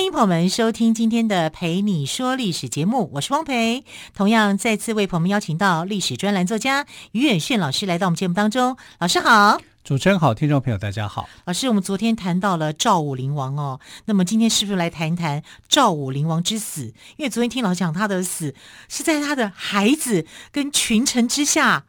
欢迎朋友们收听今天的《陪你说历史》节目，我是汪培。同样再次为朋友们邀请到历史专栏作家于远炫老师来到我们节目当中。老师好。主持人好，听众朋友大家好。老师，我们昨天谈到了赵武灵王哦，那么今天是不是来谈一谈赵武灵王之死？因为昨天听老师讲他的死是在他的孩子跟群臣之下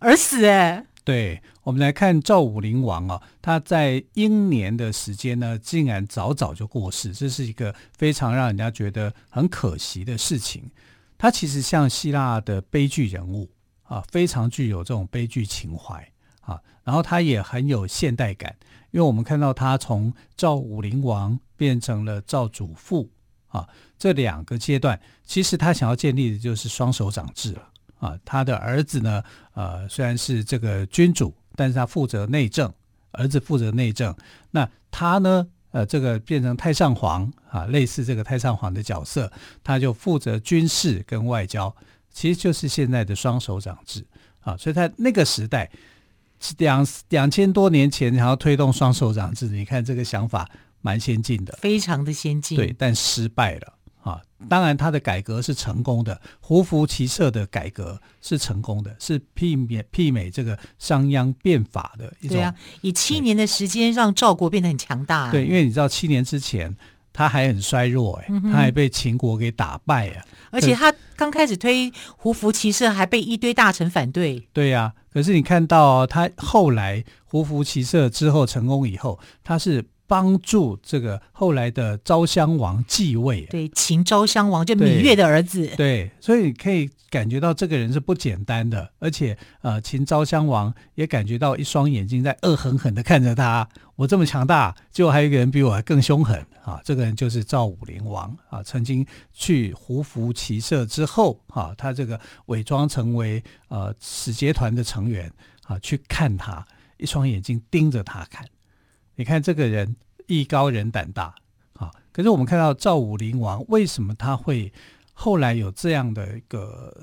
而死，哎。对，我们来看赵武灵王啊，他在英年的时间呢，竟然早早就过世，这是一个非常让人家觉得很可惜的事情。他其实像希腊的悲剧人物啊，非常具有这种悲剧情怀啊，然后他也很有现代感，因为我们看到他从赵武灵王变成了赵主父啊，这两个阶段，其实他想要建立的就是双手掌制了。啊，他的儿子呢，呃，虽然是这个君主，但是他负责内政，儿子负责内政。那他呢，呃，这个变成太上皇啊，类似这个太上皇的角色，他就负责军事跟外交，其实就是现在的双手掌制啊。所以他那个时代，两两千多年前，然后推动双手掌制，你看这个想法蛮先进的，非常的先进，对，但失败了。啊，当然，他的改革是成功的，胡服骑射的改革是成功的，是媲美媲美这个商鞅变法的一种。对啊，以七年的时间让赵国变得很强大。对，因为你知道七年之前他还很衰弱，哎、嗯，他还被秦国给打败啊。而且他刚开始推胡服骑射，还被一堆大臣反对。对呀、啊，可是你看到他后来胡服骑射之后成功以后，他是。帮助这个后来的昭襄王继位，对，秦昭襄王就芈月的儿子，对，对，所以可以感觉到这个人是不简单的，而且呃，秦昭襄王也感觉到一双眼睛在恶狠狠的看着他，我这么强大，结果还有一个人比我还更凶狠啊！这个人就是赵武灵王啊，曾经去胡服骑射之后啊，他这个伪装成为呃使节团的成员啊，去看他，一双眼睛盯着他看。你看这个人艺高人胆大啊！可是我们看到赵武灵王为什么他会后来有这样的一个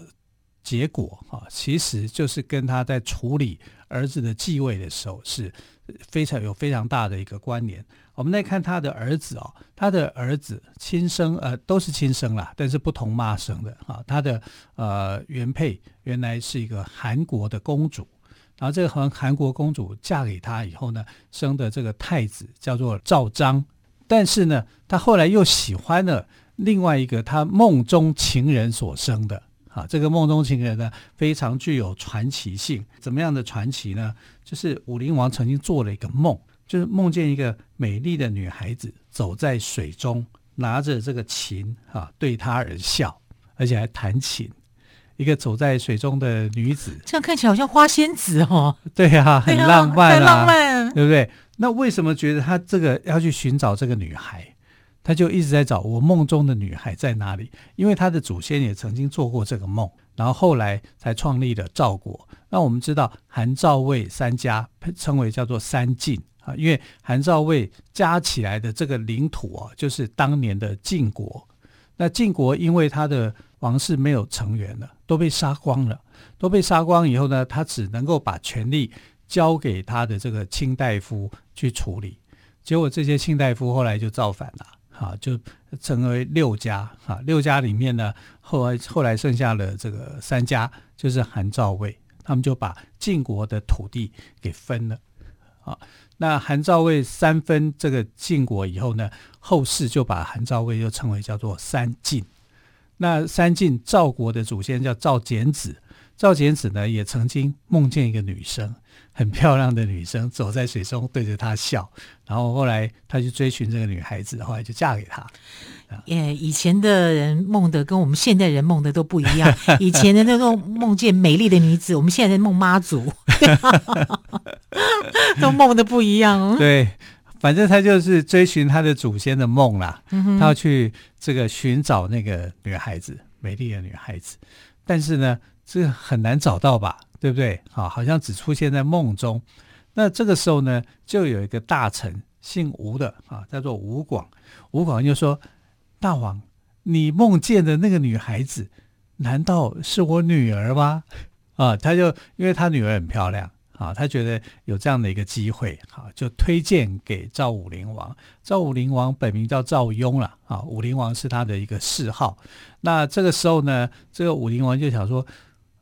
结果啊？其实就是跟他在处理儿子的继位的时候是非常有非常大的一个关联。我们来看他的儿子哦，他的儿子亲生呃都是亲生啦，但是不同妈生的啊。他的呃原配原来是一个韩国的公主。然后这个韩韩国公主嫁给他以后呢，生的这个太子叫做赵章，但是呢，他后来又喜欢了另外一个他梦中情人所生的啊，这个梦中情人呢非常具有传奇性。怎么样的传奇呢？就是武灵王曾经做了一个梦，就是梦见一个美丽的女孩子走在水中，拿着这个琴啊，对他而笑，而且还弹琴。一个走在水中的女子，这样看起来好像花仙子哦。对啊，很浪漫啊，很浪漫，对不对？那为什么觉得他这个要去寻找这个女孩？他就一直在找我梦中的女孩在哪里？因为他的祖先也曾经做过这个梦，然后后来才创立了赵国。那我们知道韩赵魏三家称为叫做三晋啊，因为韩赵魏加起来的这个领土啊，就是当年的晋国。那晋国因为他的王室没有成员了，都被杀光了。都被杀光以后呢，他只能够把权力交给他的这个卿大夫去处理。结果这些卿大夫后来就造反了，哈，就成为六家。哈，六家里面呢，后来后来剩下了这个三家，就是韩赵魏，他们就把晋国的土地给分了。啊，那韩赵魏三分这个晋国以后呢，后世就把韩赵魏又称为叫做三晋。那三晋赵国的祖先叫赵简子，赵简子呢也曾经梦见一个女生，很漂亮的女生走在水中对着他笑，然后后来他就追寻这个女孩子，后来就嫁给他。耶，以前的人梦的跟我们现代人梦的都不一样。以前的那种梦见美丽的女子，我们现在在梦妈祖，都梦的不一样。对，反正他就是追寻他的祖先的梦啦。嗯、他要去这个寻找那个女孩子，美丽的女孩子，但是呢，这个很难找到吧，对不对？啊，好像只出现在梦中。那这个时候呢，就有一个大臣，姓吴的啊，叫做吴广。吴广就说：“大王，你梦见的那个女孩子，难道是我女儿吗？”啊，他就因为他女儿很漂亮。啊，他觉得有这样的一个机会，啊，就推荐给赵武灵王。赵武灵王本名叫赵雍了，啊，武灵王是他的一个谥号。那这个时候呢，这个武灵王就想说，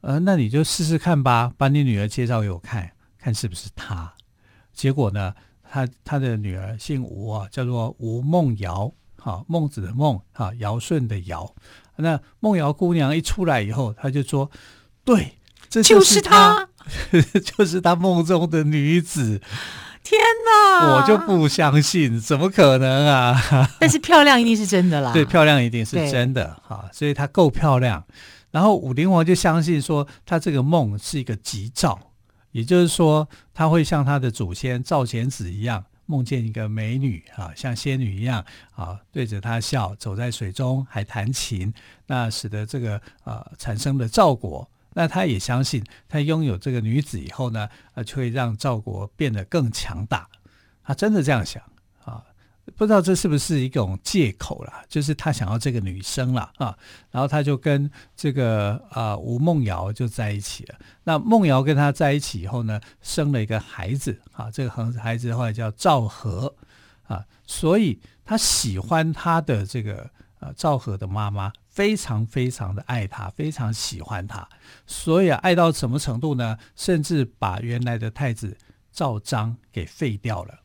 呃，那你就试试看吧，把你女儿介绍给我看看是不是她。结果呢，他他的女儿姓吴啊，叫做吴梦瑶，啊，孟子的孟，啊，尧舜的尧。那梦瑶姑娘一出来以后，他就说，对，这就是她。就是他梦中的女子，天哪！我就不相信，怎么可能啊？但是漂亮一定是真的啦。对，漂亮一定是真的哈，所以她够漂亮。然后武灵王就相信说，他这个梦是一个吉兆，也就是说，他会像他的祖先赵简子一样，梦见一个美女啊，像仙女一样啊，对着他笑，走在水中还弹琴，那使得这个呃产生了赵国。那他也相信，他拥有这个女子以后呢，呃，就会让赵国变得更强大。他真的这样想啊？不知道这是不是一种借口啦？就是他想要这个女生了啊。然后他就跟这个啊吴梦瑶就在一起了。那梦瑶跟他在一起以后呢，生了一个孩子啊。这个孩子后来叫赵和啊。所以他喜欢他的这个呃赵和的妈妈。非常非常的爱他，非常喜欢他，所以啊，爱到什么程度呢？甚至把原来的太子赵章给废掉了。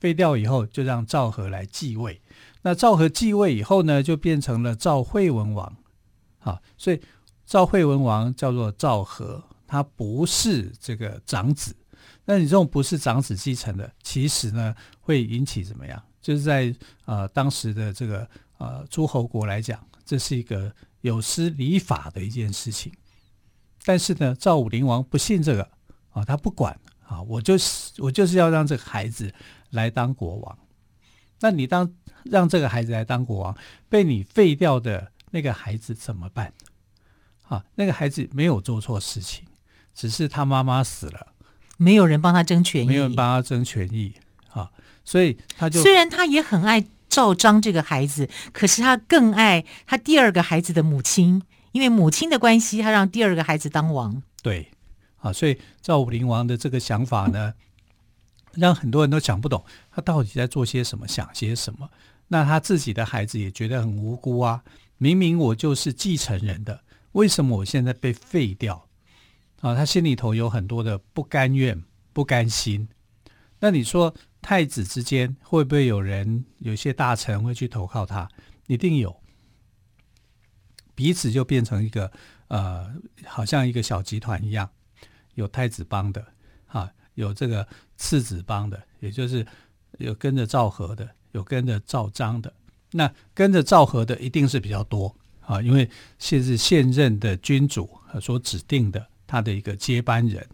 废掉以后，就让赵和来继位。那赵和继位以后呢，就变成了赵惠文王。好，所以赵惠文王叫做赵和，他不是这个长子。那你这种不是长子继承的，其实呢，会引起怎么样？就是在呃当时的这个呃诸侯国来讲。这是一个有失礼法的一件事情，但是呢，赵武灵王不信这个啊，他不管啊，我就是我就是要让这个孩子来当国王。那你当让这个孩子来当国王，被你废掉的那个孩子怎么办？啊，那个孩子没有做错事情，只是他妈妈死了，没有人帮他争权益，没有人帮他争权益啊，所以他就虽然他也很爱。赵章这个孩子，可是他更爱他第二个孩子的母亲，因为母亲的关系，他让第二个孩子当王。对，啊，所以赵武灵王的这个想法呢，让很多人都想不懂他到底在做些什么，想些什么。那他自己的孩子也觉得很无辜啊，明明我就是继承人的，为什么我现在被废掉？啊，他心里头有很多的不甘愿、不甘心。那你说？太子之间会不会有人，有些大臣会去投靠他？一定有，彼此就变成一个呃，好像一个小集团一样，有太子帮的，啊，有这个次子帮的，也就是有跟着赵和的，有跟着赵章的。那跟着赵和的一定是比较多啊，因为现是现任的君主所指定的他的一个接班人。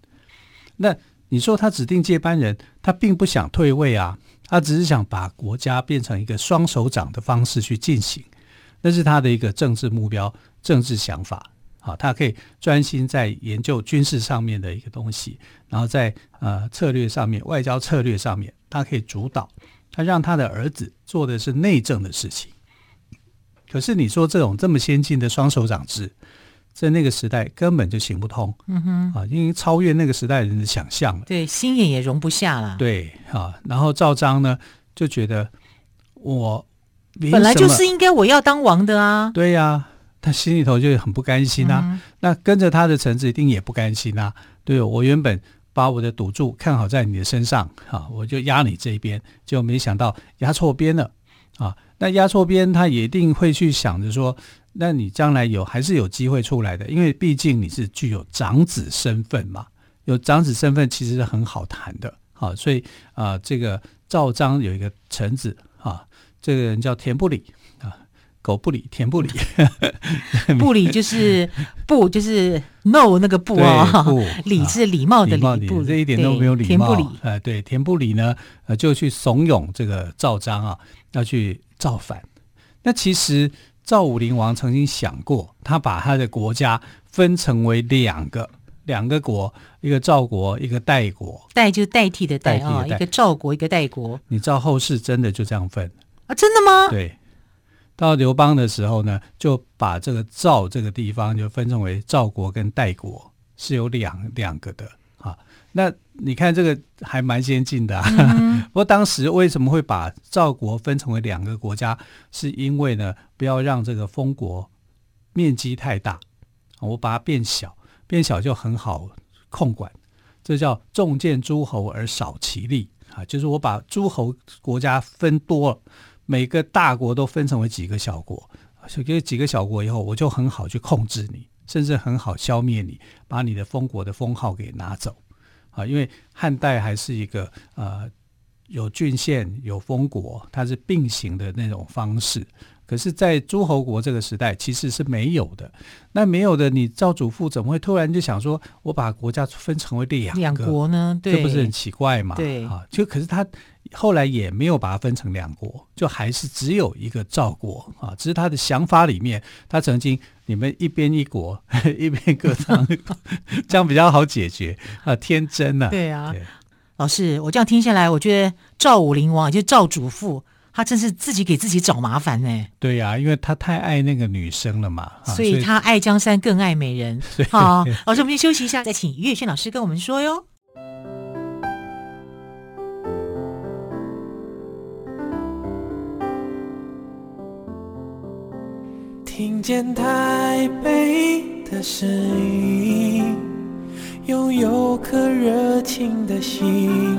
那你说他指定接班人，他并不想退位啊，他只是想把国家变成一个双手掌的方式去进行，那是他的一个政治目标、政治想法。好，他可以专心在研究军事上面的一个东西，然后在呃策略上面、外交策略上面，他可以主导。他让他的儿子做的是内政的事情。可是你说这种这么先进的双手掌制，在那个时代根本就行不通，嗯哼啊，因为超越那个时代人的想象了，对，心眼也容不下了，对啊。然后赵章呢就觉得我本来就是应该我要当王的啊，对呀、啊，他心里头就很不甘心啊。嗯、那跟着他的臣子一定也不甘心啊。对，我原本把我的赌注看好在你的身上啊，我就压你这一边，就没想到压错边了啊。那压错边，他也一定会去想着说。那你将来有还是有机会出来的，因为毕竟你是具有长子身份嘛，有长子身份其实是很好谈的，好，所以啊、呃，这个赵章有一个臣子啊，这个人叫田不礼啊，狗不理，田不礼，不理就是不就是 no 那个不啊，礼是礼貌的礼，不这一点都没有礼貌，呃，对，田不礼呢，呃，就去怂恿这个赵章啊，要去造反。那其实。赵武灵王曾经想过，他把他的国家分成为两个两个国，一个赵国，一个代国。代就代替的代啊、一个赵国，一个代国。你知道后世真的就这样分啊？真的吗？对。到刘邦的时候呢，就把这个赵这个地方就分成为赵国跟代国，是有两两个的啊。那你看这个还蛮先进的啊。嗯、不过当时为什么会把赵国分成为两个国家？是因为呢，不要让这个封国面积太大，我把它变小，变小就很好控管。这叫重建诸侯而少其力啊，就是我把诸侯国家分多了。每个大国都分成为几个小国，所以几个小国以后，我就很好去控制你，甚至很好消灭你，把你的封国的封号给拿走啊！因为汉代还是一个呃有郡县有封国，它是并行的那种方式。可是，在诸侯国这个时代，其实是没有的。那没有的，你赵祖父怎么会突然就想说，我把国家分成为两个两国呢？对，这不是很奇怪吗？对啊，就可是他后来也没有把它分成两国，就还是只有一个赵国啊。只是他的想法里面，他曾经你们一边一国，一边各当，这样比较好解决 啊。天真啊，对啊。对老师，我这样听下来，我觉得赵武灵王就是赵祖父。他真是自己给自己找麻烦呢。对呀、啊，因为他太爱那个女生了嘛，所以他爱江山更爱美人。好，老师，我们先休息一下，再请于月轩老师跟我们说哟。听见台北的声音，拥有颗热情的心。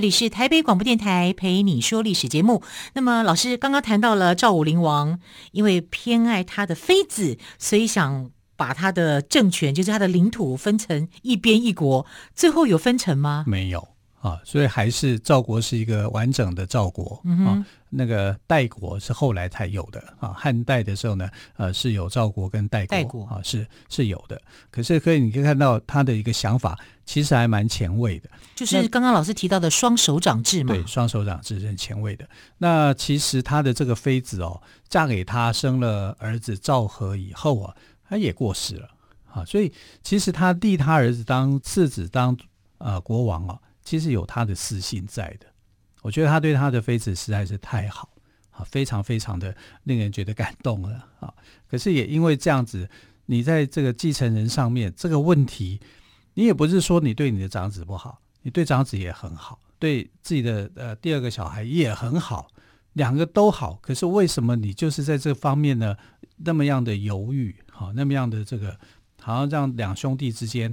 这里是台北广播电台陪你说历史节目。那么，老师刚刚谈到了赵武灵王，因为偏爱他的妃子，所以想把他的政权，就是他的领土分成一边一国。最后有分成吗？没有啊，所以还是赵国是一个完整的赵国。嗯。啊那个代国是后来才有的啊，汉代的时候呢，呃，是有赵国跟代国，啊，是是有的。可是可以，你可以看到他的一个想法，其实还蛮前卫的。就是刚刚老师提到的双手掌制嘛。对，双手掌制是很前卫的。那其实他的这个妃子哦，嫁给他生了儿子赵和以后啊，他也过世了啊，所以其实他立他儿子当次子当呃国王啊，其实有他的私心在的。我觉得他对他的妃子实在是太好啊，非常非常的令人觉得感动了啊！可是也因为这样子，你在这个继承人上面这个问题，你也不是说你对你的长子不好，你对长子也很好，对自己的呃第二个小孩也很好，两个都好。可是为什么你就是在这方面呢那么样的犹豫？好，那么样的这个好像这样两兄弟之间，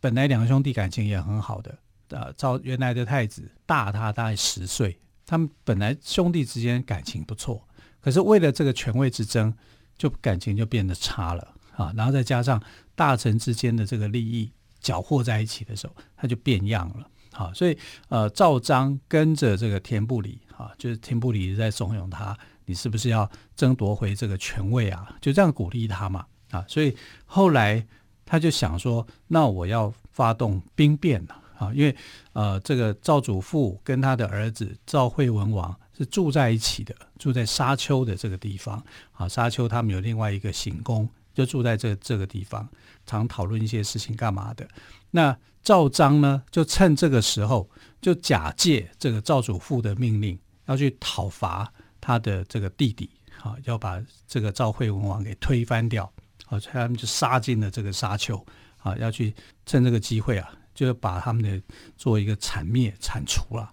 本来两兄弟感情也很好的。呃，赵原来的太子大他大概十岁，他们本来兄弟之间感情不错，可是为了这个权位之争，就感情就变得差了啊。然后再加上大臣之间的这个利益搅和在一起的时候，他就变样了啊。所以呃，赵章跟着这个田不礼啊，就是田不礼在怂恿他，你是不是要争夺回这个权位啊？就这样鼓励他嘛啊。所以后来他就想说，那我要发动兵变了。啊因为呃，这个赵祖父跟他的儿子赵惠文王是住在一起的，住在沙丘的这个地方。啊，沙丘他们有另外一个行宫，就住在这这个地方，常讨论一些事情干嘛的。那赵章呢，就趁这个时候，就假借这个赵祖父的命令，要去讨伐他的这个弟弟，啊，要把这个赵惠文王给推翻掉。啊，所以他们就杀进了这个沙丘，啊，要去趁这个机会啊。就是把他们的做一个铲灭、铲除了。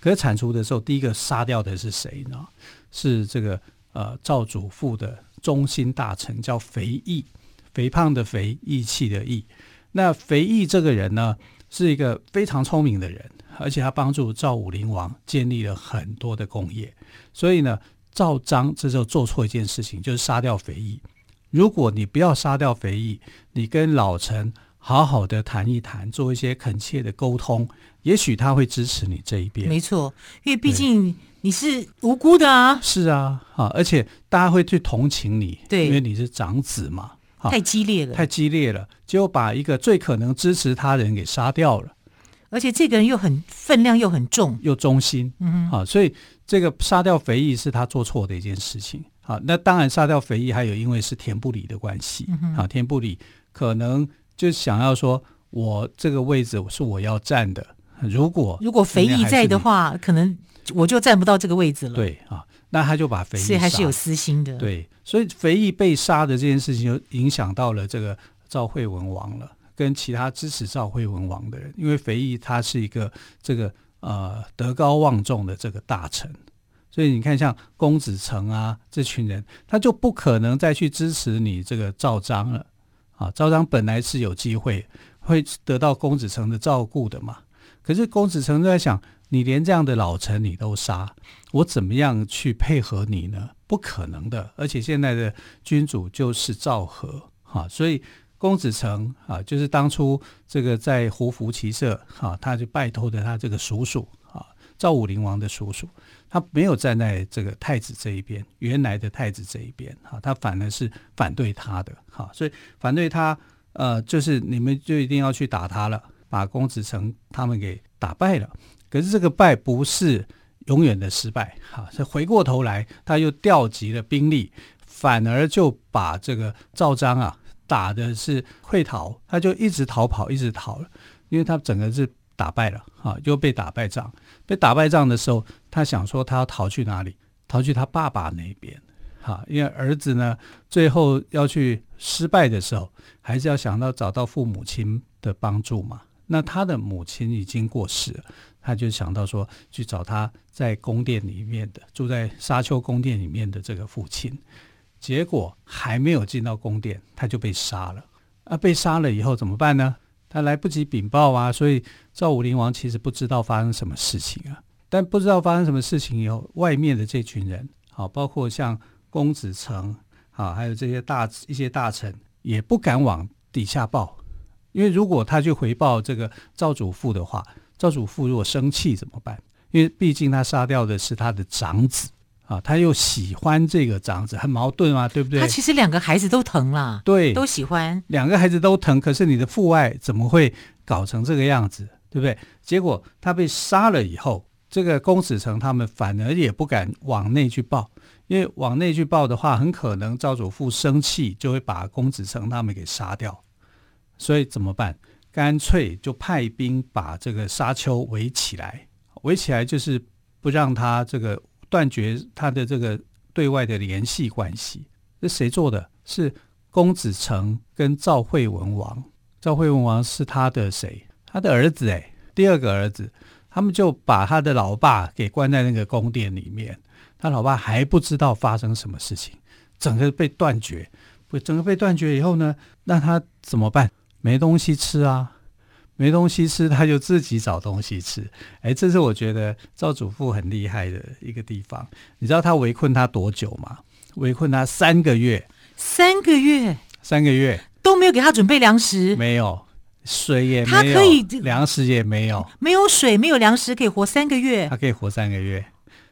可是铲除的时候，第一个杀掉的是谁呢？是这个呃赵祖父的中心大臣，叫肥义，肥胖的肥，义气的义。那肥义这个人呢，是一个非常聪明的人，而且他帮助赵武灵王建立了很多的功业。所以呢，赵章这时候做错一件事情，就是杀掉肥义。如果你不要杀掉肥义，你跟老臣好好的谈一谈，做一些恳切的沟通，也许他会支持你这一边。没错，因为毕竟你是无辜的啊。是啊，啊，而且大家会去同情你，对，因为你是长子嘛。太激烈了，太激烈了，结果把一个最可能支持他人给杀掉了，而且这个人又很分量又很重，又忠心，嗯哼，啊，所以这个杀掉肥义是他做错的一件事情。好，那当然杀掉肥义还有因为是田不理的关系，嗯，啊，田不理可能就想要说，我这个位置是我要站的，如果如果肥义在的话，可能我就站不到这个位置了。对啊。那他就把肥义，所以还是有私心的。对，所以肥义被杀的这件事情，就影响到了这个赵惠文王了，跟其他支持赵惠文王的人。因为肥义他是一个这个呃德高望重的这个大臣，所以你看像公子成啊这群人，他就不可能再去支持你这个赵章了啊。赵章本来是有机会会得到公子成的照顾的嘛，可是公子成在想。你连这样的老臣你都杀，我怎么样去配合你呢？不可能的。而且现在的君主就是赵合，哈，所以公子成啊，就是当初这个在胡服骑射，哈，他就拜托的他这个叔叔啊，赵武灵王的叔叔，他没有站在这个太子这一边，原来的太子这一边，哈，他反而是反对他的，哈，所以反对他，呃，就是你们就一定要去打他了，把公子成他们给打败了。可是这个败不是永远的失败，哈，是回过头来他又调集了兵力，反而就把这个赵章啊打的是溃逃，他就一直逃跑，一直逃了，因为他整个是打败了，哈，又被打败仗，被打败仗的时候，他想说他要逃去哪里？逃去他爸爸那边，哈，因为儿子呢最后要去失败的时候，还是要想到找到父母亲的帮助嘛。那他的母亲已经过世了。他就想到说，去找他在宫殿里面的住在沙丘宫殿里面的这个父亲，结果还没有进到宫殿，他就被杀了。啊，被杀了以后怎么办呢？他来不及禀报啊，所以赵武灵王其实不知道发生什么事情啊。但不知道发生什么事情以后，外面的这群人，好，包括像公子成，好，还有这些大一些大臣，也不敢往底下报，因为如果他去回报这个赵祖父的话。赵祖父如果生气怎么办？因为毕竟他杀掉的是他的长子啊，他又喜欢这个长子，很矛盾啊，对不对？他其实两个孩子都疼啦，对，都喜欢，两个孩子都疼。可是你的父爱怎么会搞成这个样子，对不对？结果他被杀了以后，这个公子成他们反而也不敢往内去报，因为往内去报的话，很可能赵主父生气就会把公子成他们给杀掉，所以怎么办？干脆就派兵把这个沙丘围起来，围起来就是不让他这个断绝他的这个对外的联系关系。这谁做的？是公子成跟赵惠文王。赵惠文王是他的谁？他的儿子哎，第二个儿子。他们就把他的老爸给关在那个宫殿里面，他老爸还不知道发生什么事情，整个被断绝。整个被断绝以后呢，那他怎么办？没东西吃啊，没东西吃，他就自己找东西吃。哎，这是我觉得赵主父很厉害的一个地方。你知道他围困他多久吗？围困他三个月，三个月，三个月都没有给他准备粮食，没有水也没有，他可以粮食也没有，没有水，没有粮食，可以活三个月。他可以活三个月，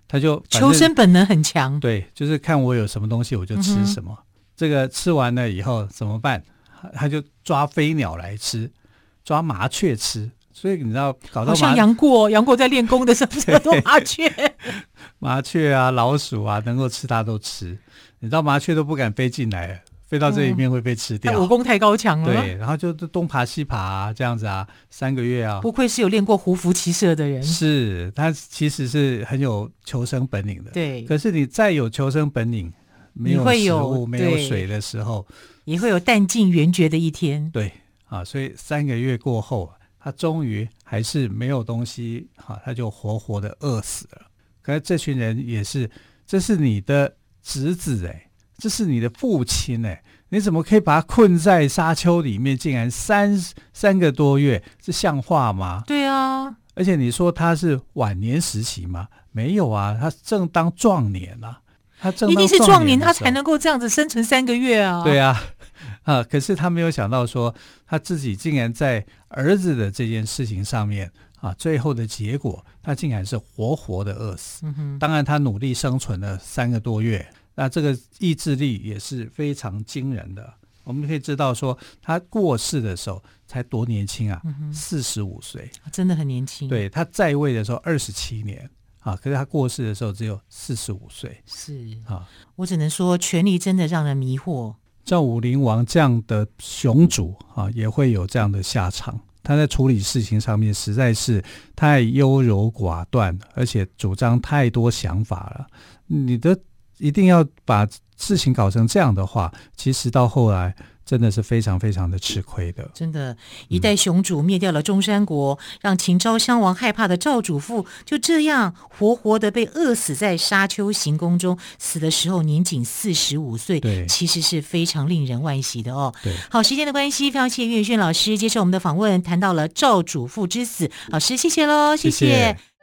他就求生本能很强。对，就是看我有什么东西，我就吃什么。嗯、这个吃完了以后怎么办？他就抓飞鸟来吃，抓麻雀吃，所以你知道搞到麻像杨过，杨过在练功的时候 很多麻雀，麻雀啊、老鼠啊，能够吃它都吃。你知道麻雀都不敢飞进来，飞到这里面会被吃掉。嗯、武功太高强了。对，然后就东爬西爬啊，这样子啊，三个月啊。不愧是有练过胡服骑射的人。是他其实是很有求生本领的。对。可是你再有求生本领，没有食物、没有水的时候。也会有弹尽援绝的一天。对啊，所以三个月过后，他终于还是没有东西，哈、啊，他就活活的饿死了。可是这群人也是，这是你的侄子哎，这是你的父亲哎，你怎么可以把他困在沙丘里面，竟然三三个多月，这像话吗？对啊，而且你说他是晚年时期吗？没有啊，他正当壮年啊，他正当壮年，一定是壮年，他才能够这样子生存三个月啊。对啊，啊，可是他没有想到说，他自己竟然在儿子的这件事情上面。啊，最后的结果，他竟然是活活的饿死。嗯，当然，他努力生存了三个多月，那这个意志力也是非常惊人的。我们可以知道说，他过世的时候才多年轻啊，四十五岁，真的很年轻。对，他在位的时候二十七年啊，可是他过世的时候只有四十五岁。是啊，我只能说，权力真的让人迷惑。赵武灵王这样的雄主啊，也会有这样的下场。他在处理事情上面实在是太优柔寡断，而且主张太多想法了。你的一定要把事情搞成这样的话，其实到后来。真的是非常非常的吃亏的。真的，一代雄主灭掉了中山国，嗯、让秦昭襄王害怕的赵主父就这样活活的被饿死在沙丘行宫中，死的时候年仅四十五岁。对，其实是非常令人惋惜的哦。对，好，时间的关系，非常谢谢岳宇轩老师接受我们的访问，谈到了赵主父之死。老师，谢谢喽，谢谢。谢谢。